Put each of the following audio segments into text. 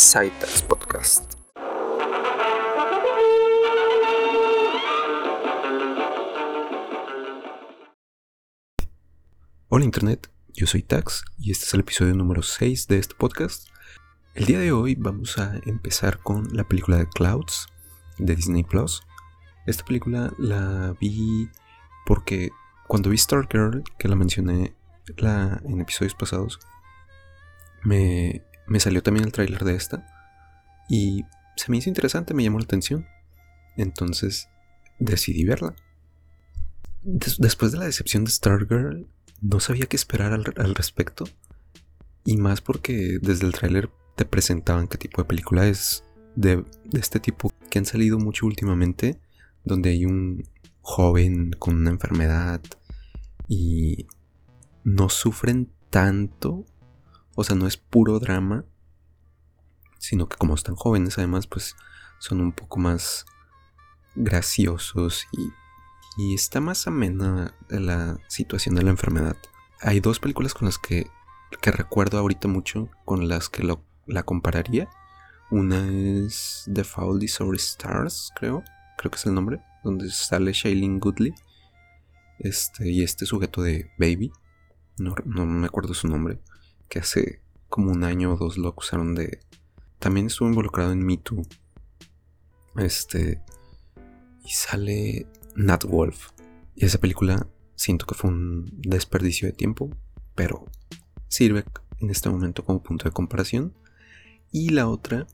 Citas Podcast. Hola Internet, yo soy Tax y este es el episodio número 6 de este podcast. El día de hoy vamos a empezar con la película de Clouds de Disney Plus. Esta película la vi porque cuando vi Stargirl, que la mencioné la, en episodios pasados, me, salió también el tráiler de esta y se me hizo interesante, me llamó la atención. Entonces decidí verla. después de la decepción de Stargirl, no sabía qué esperar al, respecto. Y más porque desde el tráiler te presentaban qué tipo de película es de, de, este tipo que han salido mucho últimamente, donde hay un joven con una enfermedad y no sufren tanto o sea, no es puro drama, sino que como están jóvenes además, pues son un poco más graciosos y, y está más amena la situación de la enfermedad. Hay dos películas con las que, que recuerdo ahorita mucho, con las que lo, la compararía. Una es The Faulties or Stars, creo, creo que es el nombre, donde sale Shailene Goodley. Este, y este sujeto de Baby, no, no me acuerdo su nombre que hace como un año o dos lo acusaron de... También estuvo involucrado en Me Too. Este... Y sale Nat Wolf. Y esa película siento que fue un desperdicio de tiempo, pero sirve en este momento como punto de comparación. Y la otra,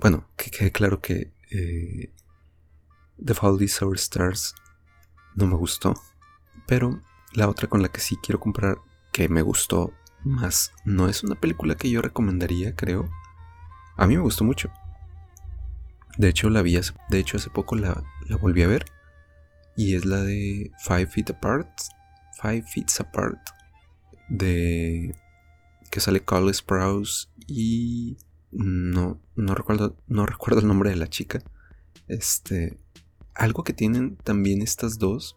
bueno, que quede claro que eh, The Fall Sour Stars no me gustó, pero la otra con la que sí quiero comparar, que me gustó más no es una película que yo recomendaría, creo. A mí me gustó mucho. De hecho, la vi hace, de hecho, hace poco la, volví a ver. Y es la de Five Feet Apart. Five Feet Apart. De. Que sale Carl Sprouse. Y. No, no recuerdo. No recuerdo el nombre de la chica. Este. Algo que tienen también estas dos.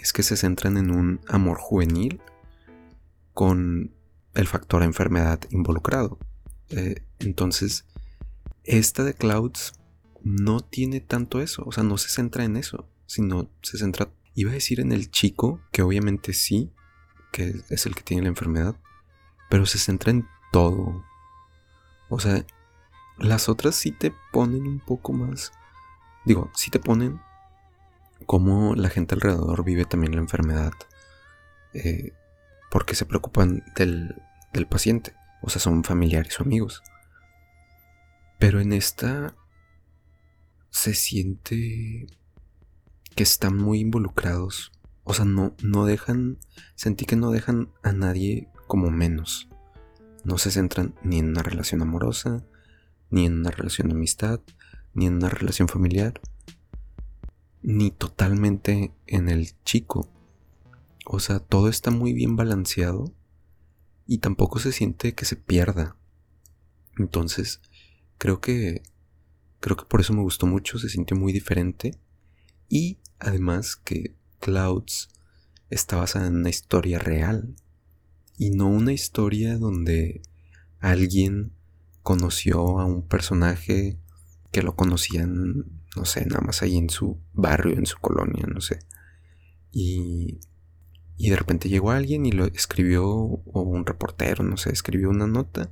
Es que se centran en un amor juvenil. Con el factor enfermedad involucrado. Eh, entonces, esta de Clouds no tiene tanto eso, o sea, no se centra en eso, sino se centra, iba a decir en el chico, que obviamente sí, que es el que tiene la enfermedad, pero se centra en todo. O sea, las otras sí te ponen un poco más, digo, sí te ponen cómo la gente alrededor vive también la enfermedad. Eh, porque se preocupan del, paciente, o sea, son familiares o amigos. Pero en esta se siente que están muy involucrados. O sea, no, no dejan, sentí que no dejan a nadie como menos. No se centran ni en una relación amorosa, ni en una relación de amistad, ni en una relación familiar, ni totalmente en el chico. O sea, todo está muy bien balanceado y tampoco se siente que se pierda. Entonces, creo que creo que por eso me gustó mucho, se sintió muy diferente y además que Clouds está basada en una historia real y no una historia donde alguien conoció a un personaje que lo conocían, no sé, nada más ahí en su barrio, en su colonia, no sé. Y y de repente llegó alguien y lo escribió, o un reportero, no sé, escribió una nota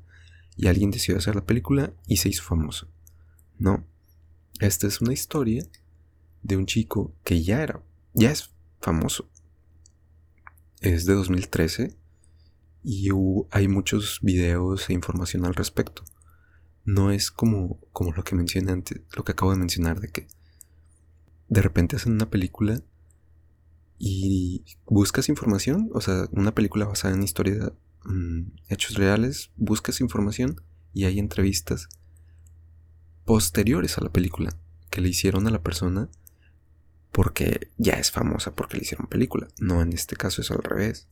y alguien decidió hacer la película y se hizo famoso. No, esta es una historia de un chico que ya era, ya es famoso. Es de 2013 y hay muchos videos e información al respecto. No es como, como lo que mencioné antes, lo que acabo de mencionar, de que de repente hacen una película y buscas información, o sea, una película basada en historia, mm, hechos reales, buscas información y hay entrevistas posteriores a la película que le hicieron a la persona porque ya es famosa porque le hicieron película. No, en este caso es al revés.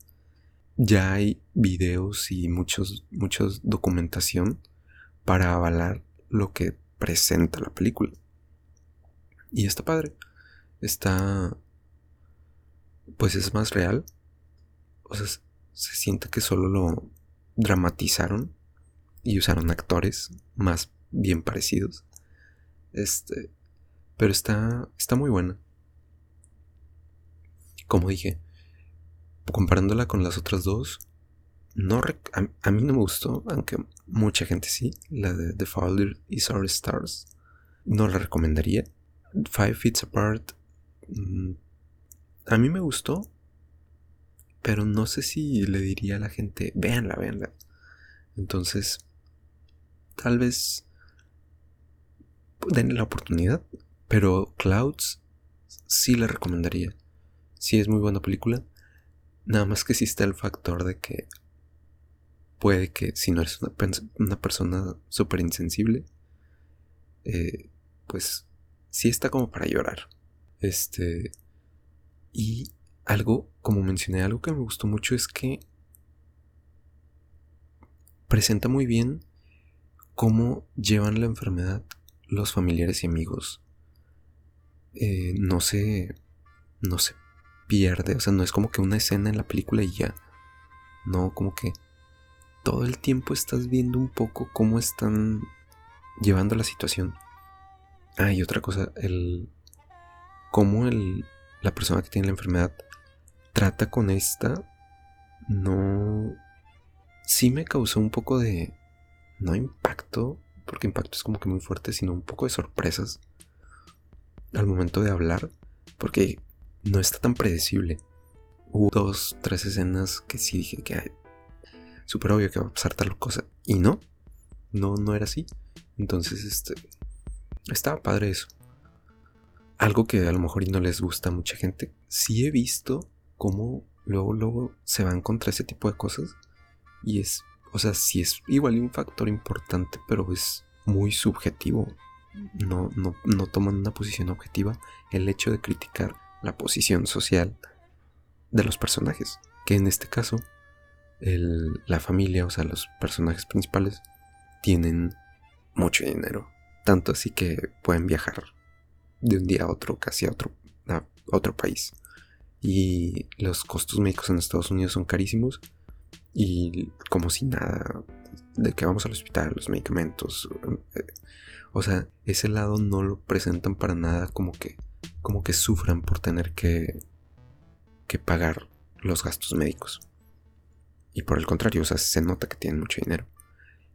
Ya hay videos y muchos, muchos documentación para avalar lo que presenta la película. Y está padre. Está pues es más real. O sea, se siente que solo lo dramatizaron y usaron actores más bien parecidos. Este, pero está, está muy buena. Como dije, comparándola con las otras dos, no a, mí no me gustó, aunque mucha gente sí, la de The Father is Our Stars. No la recomendaría. Five Feet Apart. A mí me gustó, pero no sé si le diría a la gente, véanla, véanla. Entonces, tal vez denle la oportunidad, pero Clouds sí la recomendaría. Sí es muy buena película. Nada más que está el factor de que puede que si no eres una, persona súper insensible, eh, pues sí está como para llorar. Este. Y algo, como mencioné, algo que me gustó mucho es que presenta muy bien cómo llevan la enfermedad los familiares y amigos. Eh, no se. No se pierde. O sea, no es como que una escena en la película y ya. No, como que todo el tiempo estás viendo un poco cómo están llevando la situación. Ah, y otra cosa, el. cómo el, la persona que tiene la enfermedad trata con esta. No. Sí me causó un poco de. No impacto, porque impacto es como que muy fuerte, sino un poco de sorpresas al momento de hablar, porque no está tan predecible. Hubo dos, tres escenas que sí dije que súper obvio que va a pasar tal cosa. Y no, no, no era así. Entonces, este, estaba padre eso. Algo que a lo mejor no les gusta a mucha gente. Sí he visto cómo luego, luego se van contra ese tipo de cosas. Y es, o sea, sí es igual un factor importante, pero es muy subjetivo. No, no, no toman una posición objetiva el hecho de criticar la posición social de los personajes. Que en este caso la familia, o sea, los personajes principales, tienen mucho dinero. Tanto así que pueden viajar de un día a otro, casi a otro, a otro país. Y los costos médicos en Estados Unidos son carísimos. Y como si nada, de que vamos al hospital, los medicamentos. Eh, o sea, ese lado no lo presentan para nada como que, como que sufran por tener que, que pagar los gastos médicos. Y por el contrario, o sea, se nota que tienen mucho dinero.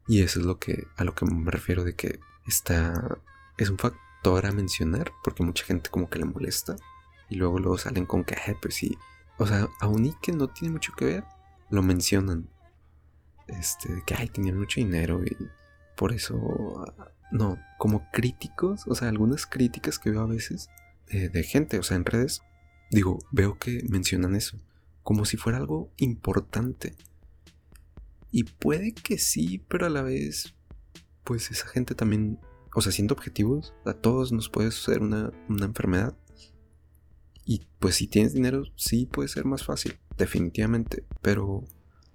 Y eso es lo que, a lo que me refiero de que está, es un factor a mencionar porque mucha gente como que le molesta. Y luego luego salen con que, pues sí. O sea, aún y que no tiene mucho que ver, lo mencionan. Este, que, ay, tenían mucho dinero y por eso... No, como críticos, o sea, algunas críticas que veo a veces de, de gente, o sea, en redes, digo, veo que mencionan eso como si fuera algo importante. Y puede que sí, pero a la vez, pues esa gente también, o sea, siendo objetivos, a todos nos puede suceder una, enfermedad. Y pues si tienes dinero, sí puede ser más fácil, definitivamente, pero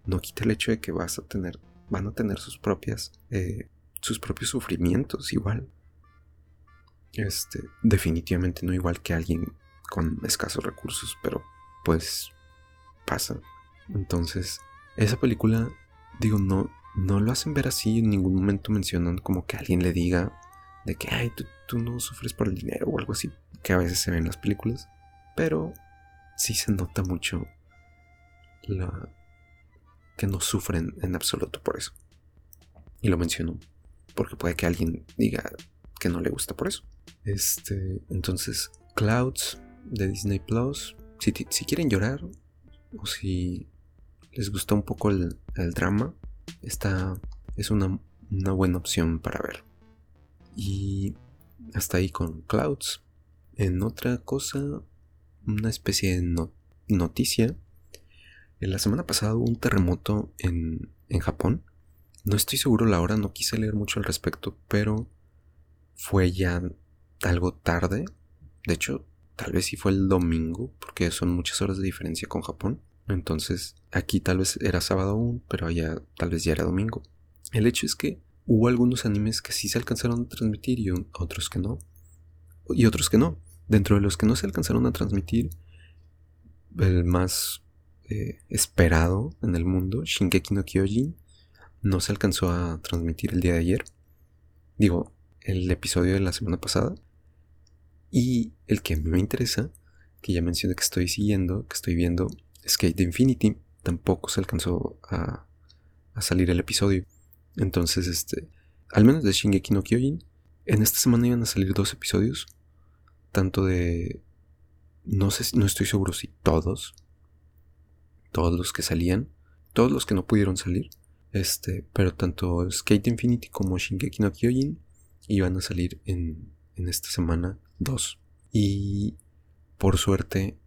no quita el hecho de que vas a tener, van a tener sus propias, eh, sus propios sufrimientos igual. Este, definitivamente no igual que alguien con escasos recursos, pero pues pasa. Entonces, esa película, digo, no, no lo hacen ver así, en ningún momento mencionan como que alguien le diga de que, ay, tú, no sufres por el dinero o algo así, que a veces se ven en las películas, pero sí se nota mucho la que no sufren en absoluto por eso. Y lo menciono porque puede que alguien diga que no le gusta por eso. Este, entonces, Clouds de Disney Plus. Si, si quieren llorar, o si les gusta un poco el, drama, esta es una, buena opción para ver. Y hasta ahí con Clouds. En otra cosa, una especie de noticia. En la semana pasada hubo un terremoto en, en Japón. No estoy seguro la hora, no quise leer mucho al respecto, pero fue ya algo tarde. De hecho, Tal vez sí fue el domingo, porque son muchas horas de diferencia con Japón. Entonces, aquí tal vez era sábado aún, pero allá tal vez ya era domingo. El hecho es que hubo algunos animes que sí se alcanzaron a transmitir y otros que no. Y otros que no. Dentro de los que no se alcanzaron a transmitir, el más eh, esperado en el mundo, Shinkeki no Kyojin, no se alcanzó a transmitir el día de ayer. Digo, el episodio de la semana pasada. Y el que a mí me interesa, que ya mencioné que estoy siguiendo, que estoy viendo, Skate Infinity, tampoco se alcanzó a, a salir el episodio. Entonces, este, al menos de Shingeki no Kyojin, en esta semana iban a salir dos episodios, tanto de, no sé, no estoy seguro si todos, todos los que salían, todos los que no pudieron salir, este, pero tanto Skate Infinity como Shingeki no Kyojin iban a salir en, en esta semana dos. Y por suerte,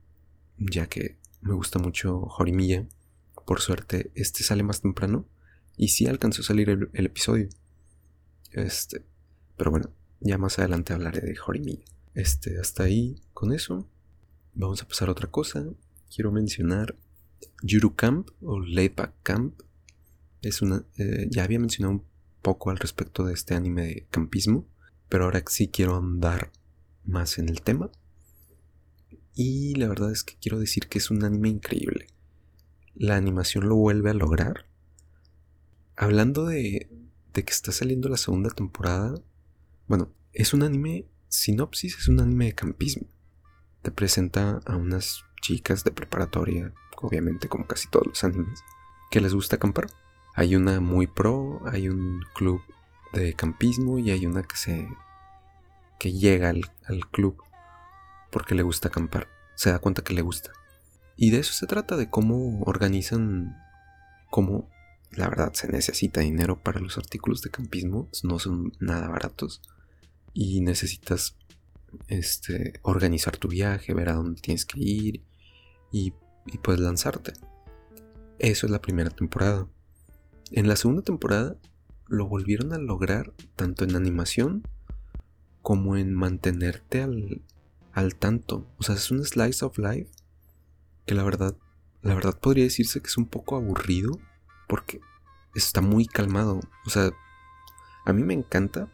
ya que me gusta mucho Horimiya, por suerte este sale más temprano y sí alcanzó a salir el, episodio. Este, pero bueno, ya más adelante hablaré de Horimiya. Este, hasta ahí con eso. Vamos a pasar a otra cosa. Quiero mencionar Yuru Camp o Layback Camp. Es una, eh, ya había mencionado un poco al respecto de este anime de campismo, pero ahora sí quiero andar más en el tema. Y la verdad es que quiero decir que es un anime increíble. La animación lo vuelve a lograr. Hablando de, de que está saliendo la segunda temporada, bueno, es un anime, sinopsis es un anime de campismo. Te presenta a unas chicas de preparatoria, obviamente como casi todos los animes, que les gusta acampar. Hay una muy pro, hay un club de campismo y hay una que se que llega al, club porque le gusta acampar. Se da cuenta que le gusta. Y de eso se trata, de cómo organizan, cómo la verdad se necesita dinero para los artículos de campismo, no son nada baratos. Y necesitas este, organizar tu viaje, ver a dónde tienes que ir y, y pues lanzarte. Eso es la primera temporada. En la segunda temporada lo volvieron a lograr tanto en animación como en mantenerte al, al tanto. O sea, es un slice of life que la verdad, la verdad podría decirse que es un poco aburrido porque está muy calmado. O sea, a mí me encanta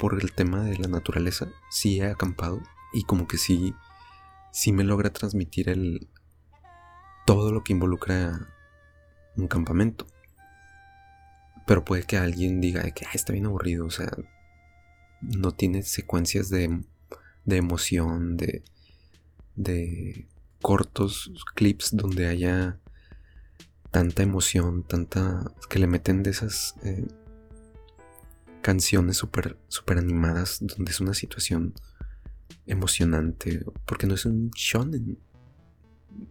por el tema de la naturaleza. Sí he acampado y como que sí, sí me logra transmitir el todo lo que involucra un campamento. Pero puede que alguien diga que está bien aburrido, o sea, no tiene secuencias de, de emoción, de, de cortos clips donde haya tanta emoción, tanta que le meten de esas eh, canciones súper super animadas donde es una situación emocionante, porque no es un shonen.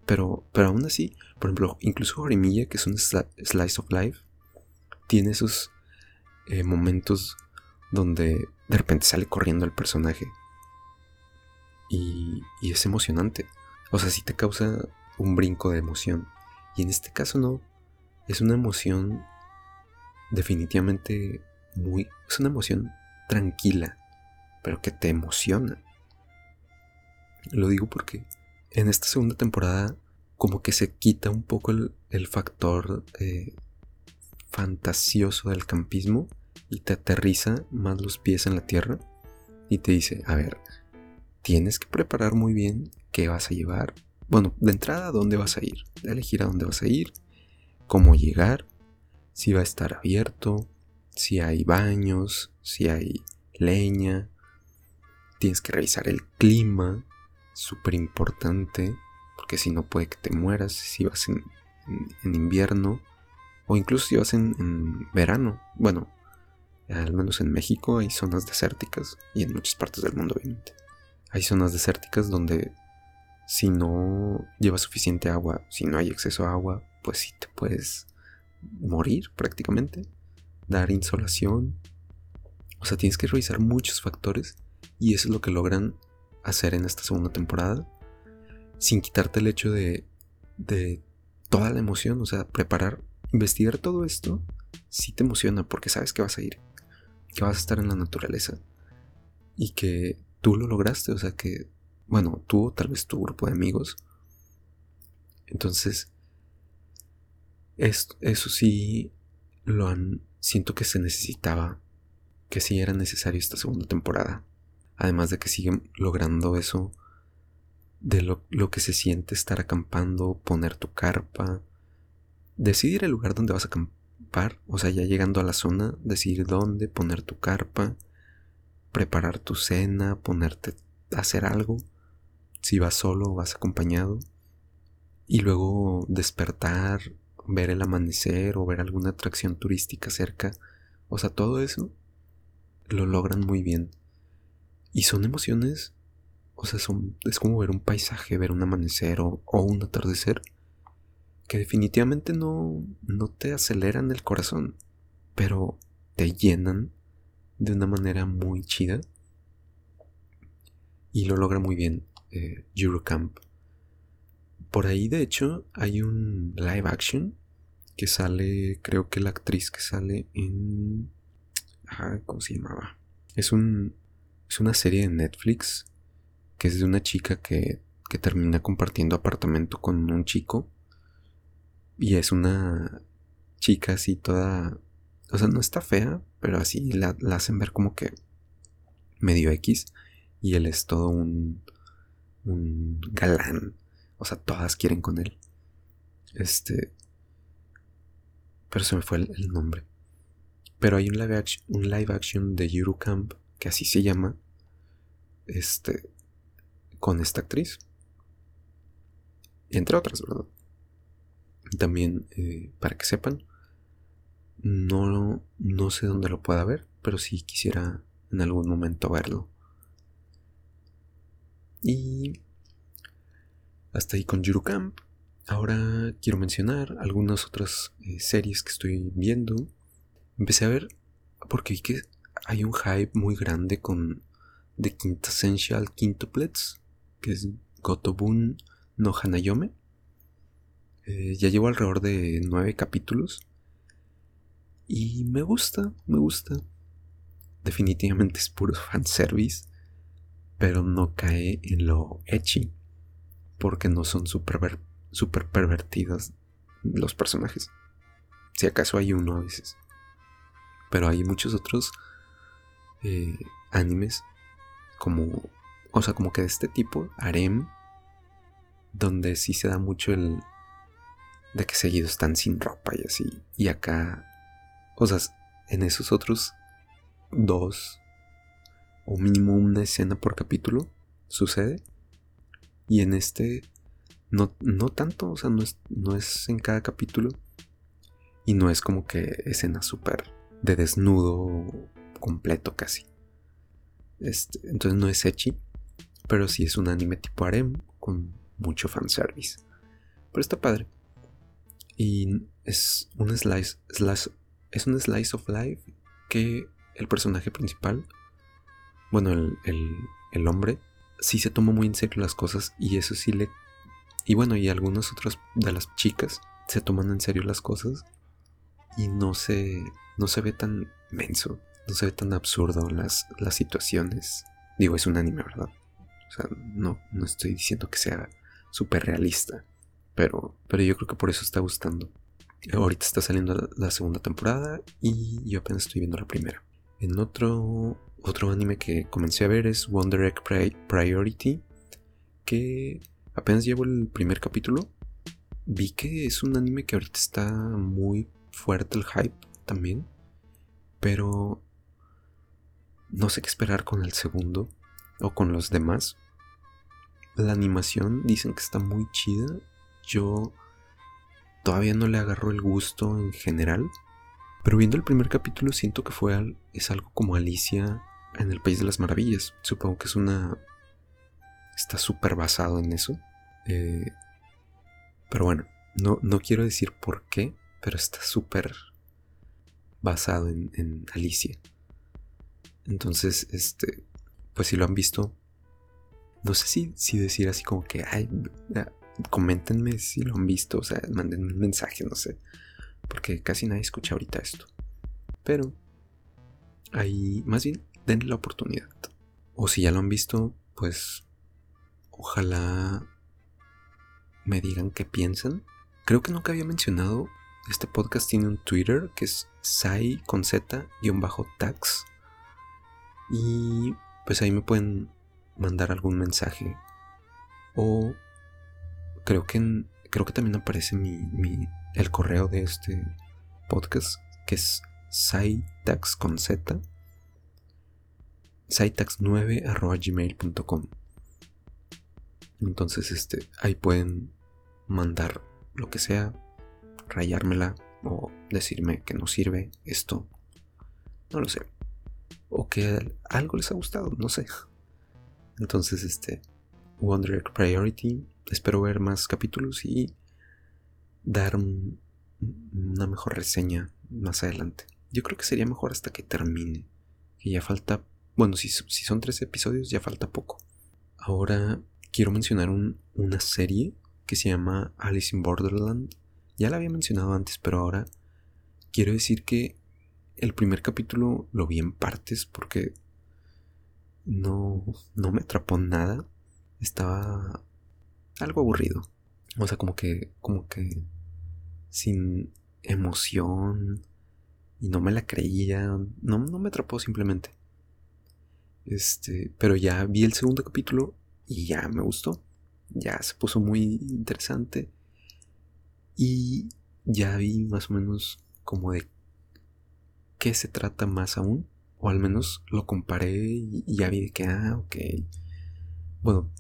Pero, pero aún así, por ejemplo, incluso Horimiya, que es un slice of life, tiene esos eh, momentos donde de repente sale corriendo el personaje. Y, y es emocionante. O sea, sí te causa un brinco de emoción. Y en este caso no. Es una emoción definitivamente muy... Es una emoción tranquila, pero que te emociona. Lo digo porque en esta segunda temporada como que se quita un poco el, factor eh, fantasioso del campismo y te aterriza más los pies en la tierra y te dice, a ver, tienes que preparar muy bien qué vas a llevar. Bueno, de entrada, ¿dónde vas a ir? elegir a dónde vas a ir, cómo llegar, si va a estar abierto, si hay baños, si hay leña. Tienes que revisar el clima, súper importante, porque si no puede que te mueras si vas en, invierno o incluso si vas en verano. Bueno, al menos en México hay zonas desérticas y en muchas partes del mundo. Hay zonas desérticas donde si no llevas suficiente agua, si no hay exceso de agua, pues sí te puedes morir prácticamente, dar insolación. O sea, tienes que revisar muchos factores y eso es lo que logran hacer en esta segunda temporada sin quitarte el hecho de, de toda la emoción, o sea, preparar, investigar todo esto, sí te emociona porque sabes que vas a ir que vas a estar en la naturaleza y que tú lo lograste, o sea que, bueno, tú tal vez tu grupo de amigos. Entonces, eso sí lo han, siento que se necesitaba, que sí era necesario esta segunda temporada. Además de que siguen logrando eso de lo, lo que se siente estar acampando, poner tu carpa, decidir el lugar donde vas a par, o sea, ya llegando a la zona, decidir dónde poner tu carpa, preparar tu cena, ponerte a hacer algo, si vas solo o vas acompañado, y luego despertar, ver el amanecer o ver alguna atracción turística cerca, o sea, todo eso lo logran muy bien. Y son emociones, o sea, son, es como ver un paisaje, ver un amanecer o, un atardecer que definitivamente no, no te aceleran el corazón, pero te llenan de una manera muy chida. Y lo logra muy bien eh, Eurocamp. Por ahí, de hecho, hay un live action que sale, creo que la actriz que sale en... Ah, ¿Cómo se llamaba? Es, un, es una serie de Netflix que es de una chica que, que termina compartiendo apartamento con un chico y es una chica así toda... O sea, no está fea, pero así la, hacen ver como que medio X. Y él es todo un, un galán. O sea, todas quieren con él. Este... Pero se me fue el, nombre. Pero hay un live, action, un live action de Eurocamp, que así se llama. Este... Con esta actriz. Entre otras, ¿verdad? También, eh, para que sepan, no, no sé dónde lo pueda ver, pero sí quisiera en algún momento verlo. Y hasta ahí con Camp. Ahora quiero mencionar algunas otras eh, series que estoy viendo. Empecé a ver porque vi que hay un hype muy grande con The Quintessential Quintuplets, que es Gotobun no Hanayome. Eh, ya llevo alrededor de nueve capítulos. Y me gusta, me gusta. Definitivamente es puro fanservice. Pero no cae en lo ecchi. Porque no son super, super pervertidos los personajes. Si acaso hay uno a veces. Pero hay muchos otros eh, animes como... O sea, como que de este tipo, harem, donde sí se da mucho el, de que seguidos están sin ropa y así. Y acá, o sea, en esos otros dos o mínimo una escena por capítulo sucede. Y en este no, no tanto, o sea, no es, no es en cada capítulo. Y no es como que escena súper de desnudo completo casi. Este, entonces no es echi, pero sí es un anime tipo harem con mucho fanservice. Pero está padre. Y es un slice, es un slice of life que el personaje principal, bueno, el, el, hombre, sí se toma muy en serio las cosas y eso sí le... Y bueno, y algunas otras de las chicas se toman en serio las cosas y no se, no se ve tan menso, no se ve tan absurdo las, las situaciones. Digo, es un anime, ¿verdad? O sea, no, no estoy diciendo que sea súper realista. Pero, pero yo creo que por eso está gustando. Ahorita está saliendo la, segunda temporada y yo apenas estoy viendo la primera. En otro, otro anime que comencé a ver es Wonder Egg Priority, que apenas llevo el primer capítulo. Vi que es un anime que ahorita está muy fuerte el hype también, pero no sé qué esperar con el segundo o con los demás. La animación dicen que está muy chida yo todavía no le agarro el gusto en general. Pero viendo el primer capítulo siento que fue es algo como Alicia en el País de las Maravillas. Supongo que es una... Está súper basado en eso. Eh, pero bueno, no, no quiero decir por qué, pero está súper basado en, Alicia. Entonces, este, pues si lo han visto, no sé si, si decir así como que, ay, coméntenme si lo han visto, o sea, manden un mensaje, no sé, porque casi nadie escucha ahorita esto. Pero ahí, más bien, denle la oportunidad. O si ya lo han visto, pues ojalá me digan qué piensan. Creo que nunca había mencionado, este podcast tiene un Twitter que es sai con z-tax. Y pues ahí me pueden mandar algún mensaje o creo que, creo que también aparece mi, el correo de este, podcast que es Saitax con Z. Saitax9 Entonces, este, ahí pueden mandar lo que sea, rayármela o decirme que no sirve esto. No lo sé. O que algo les ha gustado, no sé. Entonces, este, Wonder Priority. Espero ver más capítulos y dar una mejor reseña más adelante. Yo creo que sería mejor hasta que termine. Que ya falta. Bueno, si, si son tres episodios, ya falta poco. Ahora quiero mencionar una serie que se llama Alice in Borderland. Ya la había mencionado antes, pero ahora quiero decir que el primer capítulo lo vi en partes porque no, no me atrapó nada. Estaba algo aburrido. O sea, como que, como que sin emoción y no me la creía. No, no me atrapó simplemente. Este, pero ya vi el segundo capítulo y ya me gustó. Ya se puso muy interesante. Y ya vi más o menos como de qué se trata más aún. O al menos lo comparé y ya vi de que, ah, ok. Bueno,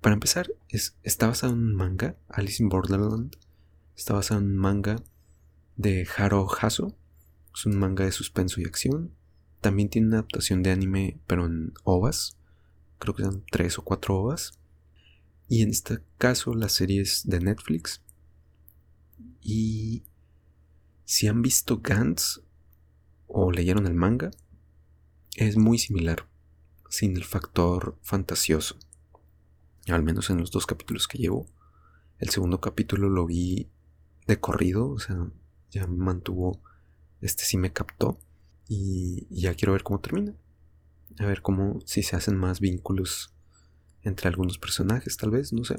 para empezar, es, está basado en un manga, Alice in Borderland. Está basado en un manga de Haro Haso. Es un manga de suspenso y acción. También tiene una adaptación de anime, pero en ovas. Creo que son tres o cuatro ovas. Y en este caso la serie es de Netflix. Y si han visto Gantz o leyeron el manga, es muy similar, sin el factor fantasioso. Al menos en los dos capítulos que llevo. El segundo capítulo lo vi de corrido, o sea, ya me mantuvo, este sí me captó. Y, ya quiero ver cómo termina. A ver cómo, si se hacen más vínculos entre algunos personajes, tal vez, no sé.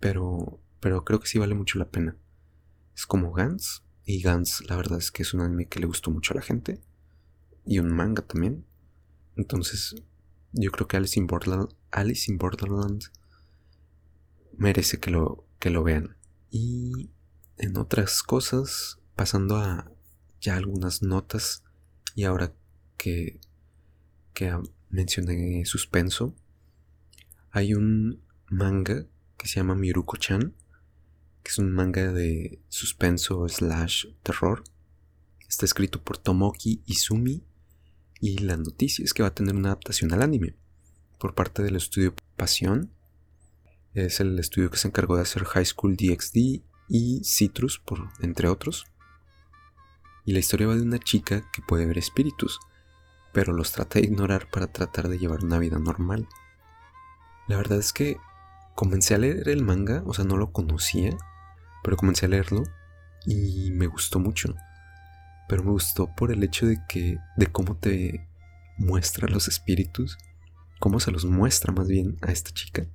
Pero, pero creo que sí vale mucho la pena. Es como Gans, y Gans la verdad es que es un anime que le gustó mucho a la gente. Y un manga también. Entonces, yo creo que Alice in Borderland, Alice in Borderland merece que lo, que lo vean. Y en otras cosas, pasando a ya algunas notas, y ahora que, que mencioné suspenso, hay un manga que se llama Miruko-chan, que es un manga de suspenso slash terror. Está escrito por Tomoki Izumi y la noticia es que va a tener una adaptación al anime por parte del estudio Pasión. Es el estudio que se encargó de hacer High School DxD y Citrus, por, entre otros. Y la historia va de una chica que puede ver espíritus, pero los trata de ignorar para tratar de llevar una vida normal. La verdad es que comencé a leer el manga, o sea, no lo conocía, pero comencé a leerlo y me gustó mucho. Pero me gustó por el hecho de que, de cómo te muestra los espíritus, cómo se los muestra más bien a esta chica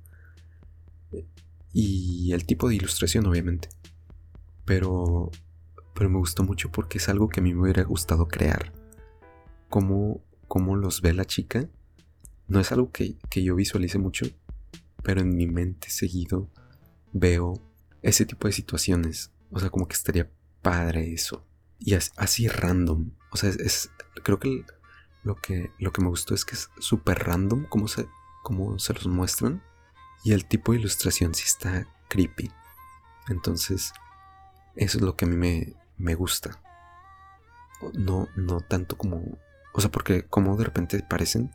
y el tipo de ilustración, obviamente. Pero, pero me gustó mucho porque es algo que a mí me hubiera gustado crear. Cómo, cómo los ve la chica. No es algo que, que yo visualice mucho, pero en mi mente seguido veo ese tipo de situaciones. O sea, como que estaría padre eso. Y así random. O sea, es, creo que lo, que lo que me gustó es que es súper random como se, cómo se los muestran. Y el tipo de ilustración sí está creepy. Entonces, eso es lo que a mí me, me gusta. No, no tanto como... O sea, porque como de repente parecen...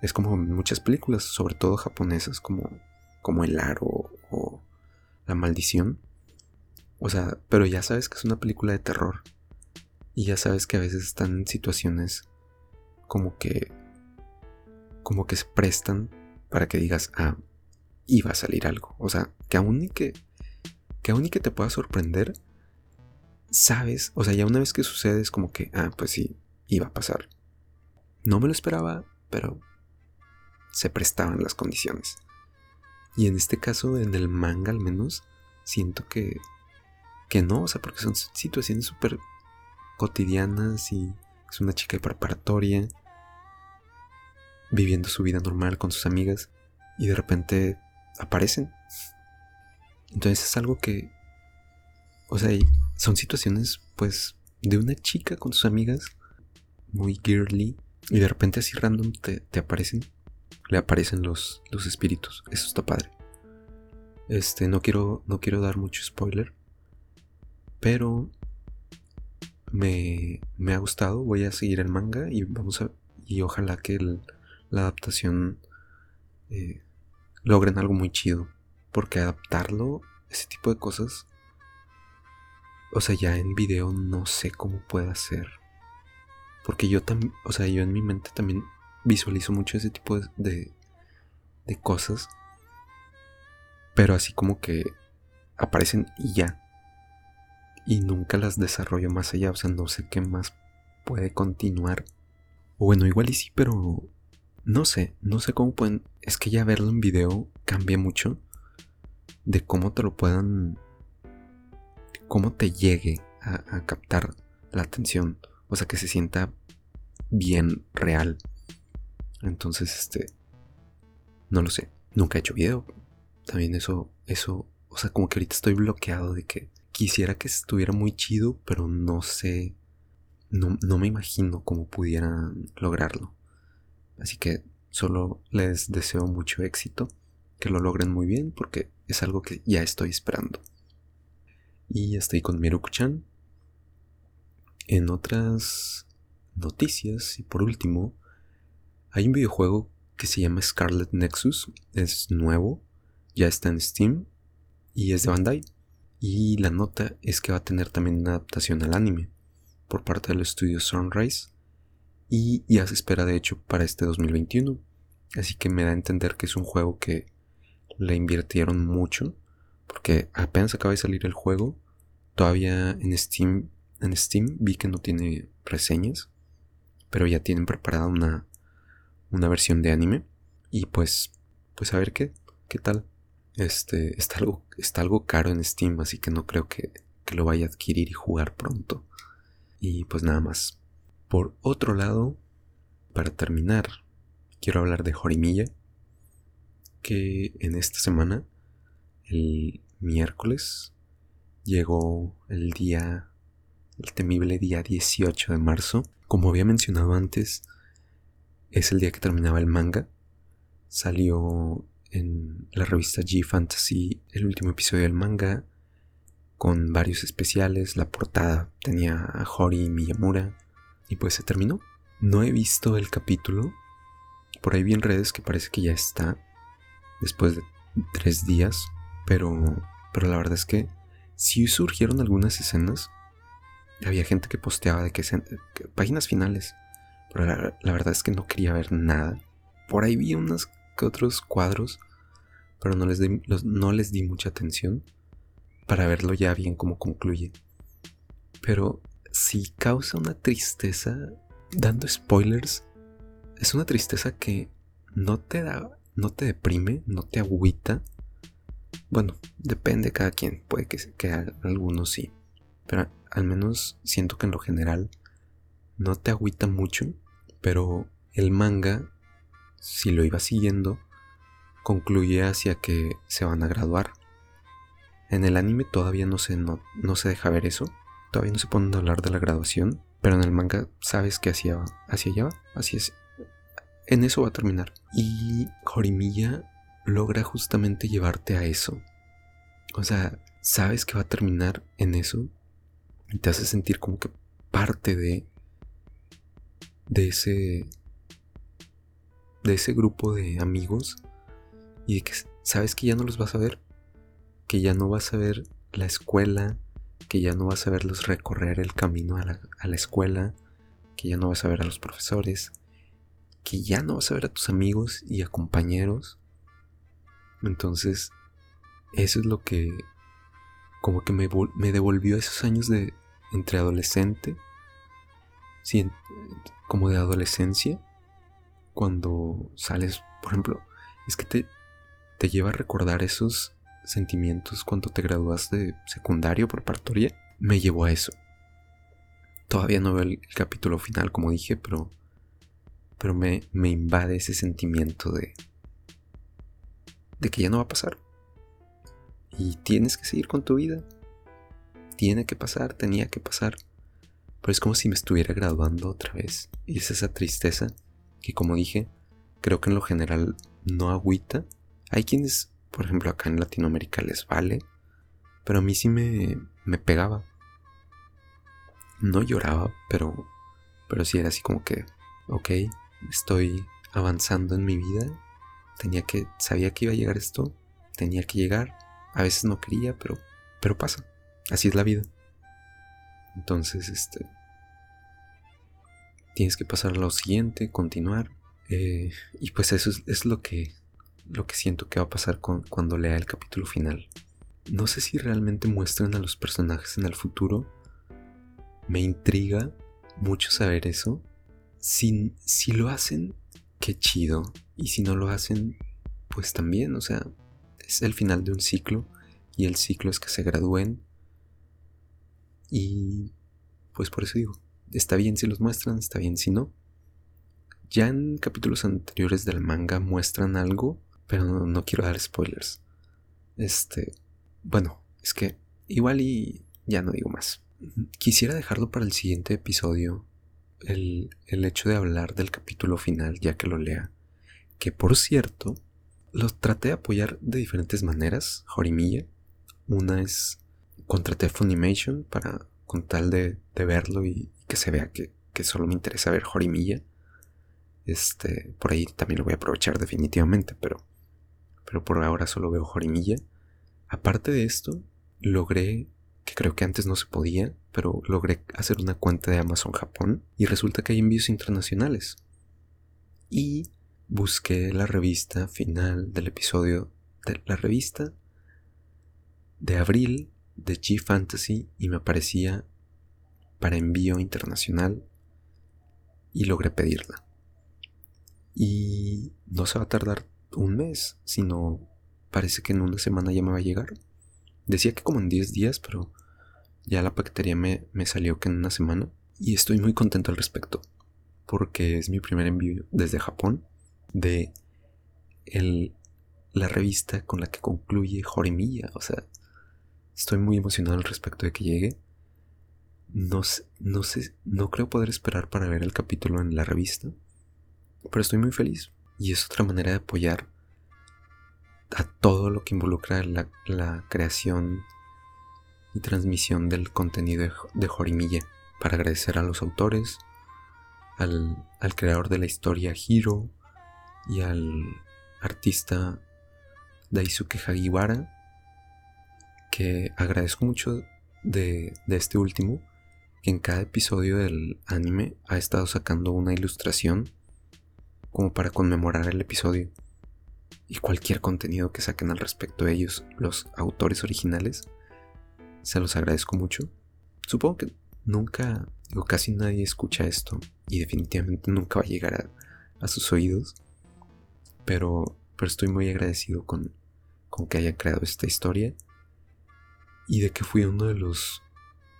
Es como muchas películas, sobre todo japonesas, como, como El Aro o La Maldición. O sea, pero ya sabes que es una película de terror. Y ya sabes que a veces están en situaciones como que... Como que se prestan para que digas, ah, iba a salir algo. O sea, que aún ni que, que aún ni que te pueda sorprender, sabes, o sea, ya una vez que sucede es como que, ah, pues sí, iba a pasar. No me lo esperaba, pero se prestaban las condiciones. Y en este caso, en el manga al menos, siento que, que no, o sea, porque son situaciones súper cotidianas y es una chica preparatoria viviendo su vida normal con sus amigas y de repente aparecen. Entonces es algo que, o sea, son situaciones, pues, de una chica con sus amigas, muy girly, y de repente así random te, te aparecen, le aparecen los, los espíritus. Eso está padre. Este, no quiero, no quiero dar mucho spoiler, pero me, me ha gustado. Voy a seguir el manga y vamos a, y ojalá que la adaptación eh, logren algo muy chido, porque adaptarlo, ese tipo de cosas, o sea, ya en video no sé cómo pueda ser. Porque yo también, o sea, yo en mi mente también visualizo mucho ese tipo de, de, cosas. Pero así como que aparecen y ya. Y nunca las desarrollo más allá. O sea, no sé qué más puede continuar. O bueno, igual y sí, pero no sé, no sé cómo pueden. Es que ya verlo en video cambia mucho de cómo te lo puedan cómo te llegue a, captar la atención. O sea, que se sienta bien real. Entonces, este, no lo sé. Nunca he hecho video. También eso, eso, o sea, como que ahorita estoy bloqueado de que quisiera que estuviera muy chido, pero no sé, no, no me imagino cómo pudieran lograrlo. Así que solo les deseo mucho éxito, que lo logren muy bien, porque es algo que ya estoy esperando. Y estoy con Miruku-chan. En otras noticias, y por último, hay un videojuego que se llama Scarlet Nexus. Es nuevo, ya está en Steam y es de Bandai. Y la nota es que va a tener también una adaptación al anime por parte del estudio Sunrise. Y ya se espera de hecho para este 2021. Así que me da a entender que es un juego que le invirtieron mucho porque apenas acaba de salir el juego. Todavía en Steam, en Steam vi que no tiene reseñas, pero ya tienen preparada una, una versión de anime. Y pues, pues a ver qué, qué tal. Este, está algo, está algo caro en Steam, así que no creo que, que lo vaya a adquirir y jugar pronto. Y pues nada más. Por otro lado, para terminar, quiero hablar de Jorimilla, que en esta semana el miércoles llegó el día, el temible día 18 de marzo. Como había mencionado antes, es el día que terminaba el manga. Salió en la revista G Fantasy el último episodio del manga con varios especiales. La portada tenía a Hori Miyamura y pues se terminó. No he visto el capítulo. Por ahí vi en redes que parece que ya está después de tres días. Pero, pero la verdad es que si surgieron algunas escenas. Había gente que posteaba de que, páginas finales. Pero la, verdad es que no quería ver nada. Por ahí vi unos que otros cuadros. Pero no les, di, no les di mucha atención. Para verlo ya bien cómo concluye. Pero si causa una tristeza. Dando spoilers. Es una tristeza que no te da. No te deprime. No te agüita bueno, depende de cada quien, puede que, que algunos sí, pero al menos siento que en lo general no te agüita mucho, pero el manga, si lo iba siguiendo, concluye hacia que se van a graduar. En el anime todavía no se, no, no se deja ver eso, todavía no se ponen a hablar de la graduación, pero en el manga sabes que hacia, hacia allá va, así es. En eso va a terminar. Y Jorimilla logra justamente llevarte a eso. O sea, sabes que va a terminar en eso y te hace sentir como que parte de de ese de ese grupo de amigos y de que sabes que ya no los vas a ver, que ya no vas a ver la escuela, que ya no vas a verlos recorrer el camino a la, a la escuela, que ya no vas a ver a los profesores, que ya no vas a ver a tus amigos y a compañeros entonces, eso es lo que como que me, me devolvió esos años de entre adolescente, sí, como de adolescencia, cuando sales, por ejemplo, es que te, te lleva a recordar esos sentimientos cuando te gradúas de secundario preparatoria, me llevó a eso. Todavía no veo el, capítulo final, como dije, pero, pero me, me invade ese sentimiento de, de que ya no va a pasar. Y tienes que seguir con tu vida. tiene que pasar, tenía que pasar. Pero es como si me estuviera graduando otra vez. Y es esa tristeza que como dije, creo que en lo general no agüita. Hay quienes, por ejemplo, acá en Latinoamérica les vale, pero a mí sí me, me pegaba. No lloraba, pero, pero sí era así como que, ok, estoy avanzando en mi vida. Tenía que, sabía que iba a llegar esto, tenía que llegar. A veces no quería, pero, pero pasa. Así es la vida. Entonces, este, tienes que pasar a lo siguiente, continuar. Eh, y pues eso es, lo que lo que siento que va a pasar con, cuando lea el capítulo final. No sé si realmente muestran a los personajes en el futuro. Me intriga mucho saber eso. Si, si lo hacen, qué chido. Y si no lo hacen, pues también, o sea, es el final de un ciclo. Y el ciclo es que se gradúen. Y pues por eso digo, está bien si los muestran, está bien si no. Ya en capítulos anteriores del manga muestran algo, pero no, quiero dar spoilers. Este, bueno, es que igual y ya no digo más. Quisiera dejarlo para el siguiente episodio, el, el hecho de hablar del capítulo final, ya que lo lea. Que por cierto, lo traté de apoyar de diferentes maneras, Jorimilla. Una es contraté Funimation para con tal de, de verlo y, que se vea que, que, solo me interesa ver Jorimilla. Este, por ahí también lo voy a aprovechar definitivamente, pero, pero por ahora solo veo Jorimilla. Aparte de esto, logré, que creo que antes no se podía, pero logré hacer una cuenta de Amazon Japón y resulta que hay envíos internacionales. Y busqué la revista final del episodio de la revista de abril de G Fantasy y me aparecía para envío internacional y logré pedirla. Y no se va a tardar un mes, sino parece que en una semana ya me va a llegar. Decía que como en 10 días, pero ya la paquetería me, me salió que en una semana. Y estoy muy contento al respecto, porque es mi primer envío desde Japón de el, la revista con la que concluye Jorimilla. O sea, estoy muy emocionado al respecto de que llegue. No no sé, no creo poder esperar para ver el capítulo en la revista pero estoy muy feliz y es otra manera de apoyar a todo lo que involucra la, creación y transmisión del contenido de, Jorimilla para agradecer a los autores, al, creador de la historia Hiro y al artista Daisuke Hagiwara, que agradezco mucho de, de este último, que en cada episodio del anime ha estado sacando una ilustración como para conmemorar el episodio. Y cualquier contenido que saquen al respecto de ellos, los autores originales, se los agradezco mucho. Supongo que nunca, o casi nadie escucha esto y definitivamente nunca va a llegar a, sus oídos. Pero, pero estoy muy agradecido con, con que hayan creado esta historia y de que fui uno de los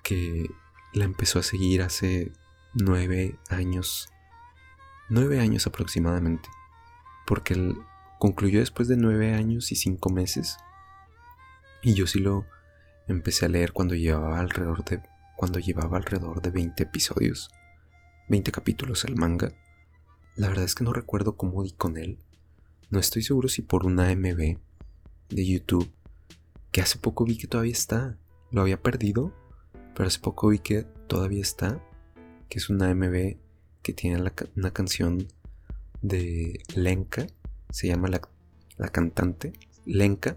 que la empezó a seguir hace nueve años nueve años aproximadamente, porque concluyó después de nueve años y cinco meses, y yo sí lo empecé a leer cuando llevaba alrededor de cuando llevaba alrededor de 20 episodios, 20 capítulos el manga. La verdad es que no recuerdo cómo di con él. No estoy seguro si por una AMB de YouTube, que hace poco vi que todavía está. Lo había perdido, pero hace poco vi que todavía está, que es una AMB que tiene una canción de Lenka, se llama la, cantante Lenka,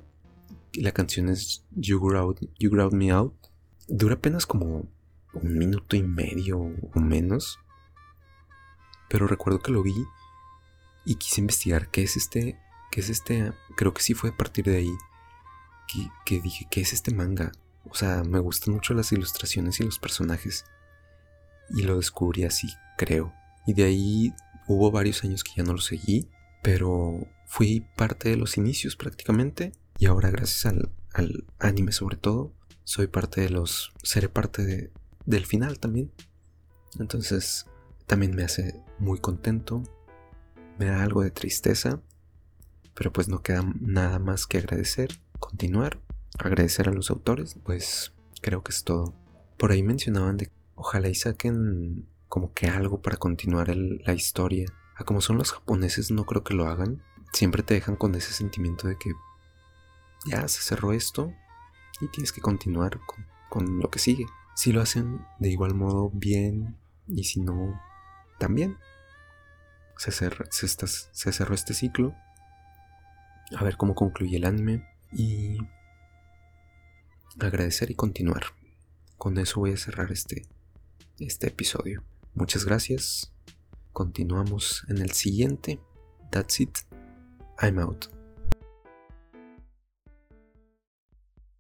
la canción es you Ground, you Me Out. Dura apenas como un minuto y medio o menos, pero recuerdo que lo vi y quise investigar qué es este, qué es este, creo que sí fue a partir de ahí que, que dije, ¿qué es este manga? O sea, me gustan mucho las ilustraciones y los personajes. Y lo descubrí así, creo. Y de ahí hubo varios años que ya no lo seguí, pero fui parte de los inicios prácticamente. Y ahora gracias al, anime sobre todo, soy parte de los... seré parte de, del final también. Entonces también me hace muy contento, me da algo de tristeza, pero pues no queda nada más que agradecer, continuar, agradecer a los autores, pues creo que es todo. Por ahí mencionaban de ojalá y saquen como que algo para continuar la historia. A como son los japoneses no creo que lo hagan. Siempre te dejan con ese sentimiento de que ya se cerró esto y tienes que continuar con, lo que sigue. Si lo hacen de igual modo bien y si no, también. Se, se, se cerró este ciclo. A ver cómo concluye el anime y agradecer y continuar. Con eso voy a cerrar este, este episodio. Muchas gracias. Continuamos en el siguiente. That's it. I'm out.